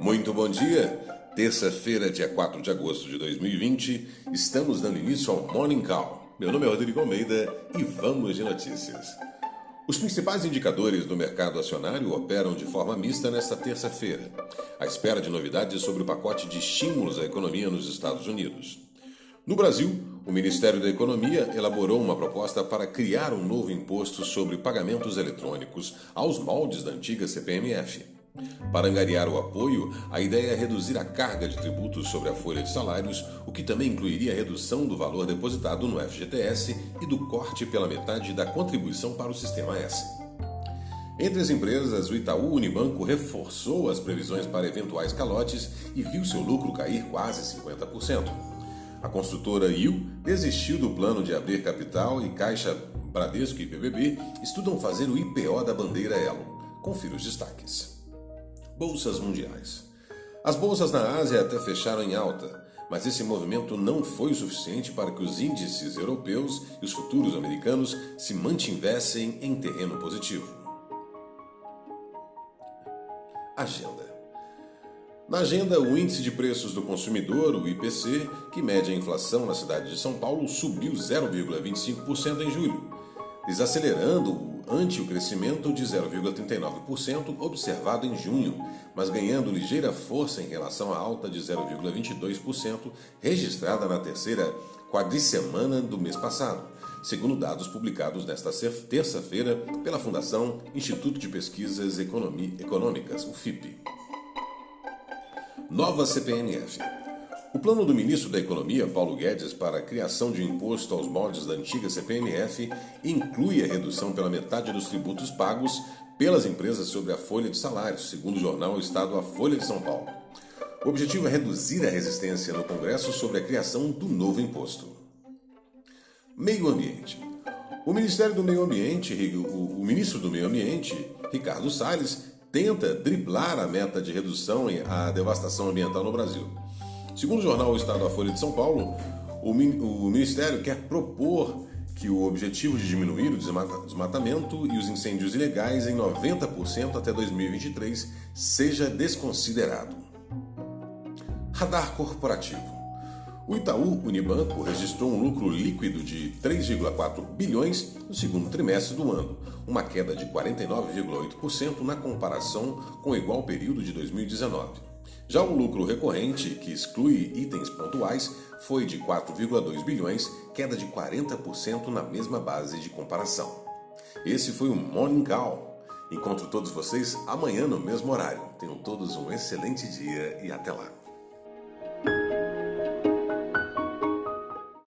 Muito bom dia. Terça-feira, dia 4 de agosto de 2020, estamos dando início ao Morning Call. Meu nome é Rodrigo Almeida e vamos de notícias. Os principais indicadores do mercado acionário operam de forma mista nesta terça-feira, à espera de novidades sobre o pacote de estímulos à economia nos Estados Unidos. No Brasil, o Ministério da Economia elaborou uma proposta para criar um novo imposto sobre pagamentos eletrônicos aos moldes da antiga CPMF. Para angariar o apoio, a ideia é reduzir a carga de tributos sobre a folha de salários, o que também incluiria a redução do valor depositado no FGTS e do corte pela metade da contribuição para o Sistema S. Entre as empresas, o Itaú Unibanco reforçou as previsões para eventuais calotes e viu seu lucro cair quase 50%. A construtora IL desistiu do plano de abrir capital e Caixa Bradesco e PBB estudam fazer o IPO da bandeira Elo. Confira os destaques. Bolsas mundiais. As bolsas na Ásia até fecharam em alta, mas esse movimento não foi o suficiente para que os índices europeus e os futuros americanos se mantivessem em terreno positivo. Agenda. Na agenda, o índice de preços do consumidor, o IPC, que mede a inflação na cidade de São Paulo, subiu 0,25% em julho, desacelerando ante o crescimento de 0,39% observado em junho, mas ganhando ligeira força em relação à alta de 0,22% registrada na terceira quadricemana do mês passado, segundo dados publicados nesta terça-feira pela Fundação Instituto de Pesquisas Econômicas, o FIP. Nova CPNF. O plano do ministro da Economia, Paulo Guedes, para a criação de imposto aos moldes da antiga CPMF inclui a redução pela metade dos tributos pagos pelas empresas sobre a folha de salários, segundo o jornal Estado A Folha de São Paulo. O objetivo é reduzir a resistência no Congresso sobre a criação do novo imposto. Meio Ambiente. O Ministério do Meio Ambiente, o ministro do Meio Ambiente, Ricardo Salles, tenta driblar a meta de redução à devastação ambiental no Brasil. Segundo o jornal O Estado da Folha de São Paulo, o, o Ministério quer propor que o objetivo de diminuir o desmatamento e os incêndios ilegais em 90% até 2023 seja desconsiderado. Radar corporativo. O Itaú Unibanco registrou um lucro líquido de 3,4 bilhões no segundo trimestre do ano, uma queda de 49,8% na comparação com o igual período de 2019. Já o lucro recorrente, que exclui itens pontuais, foi de 4,2 bilhões, queda de 40% na mesma base de comparação. Esse foi o Morning Call. Encontro todos vocês amanhã no mesmo horário. Tenham todos um excelente dia e até lá.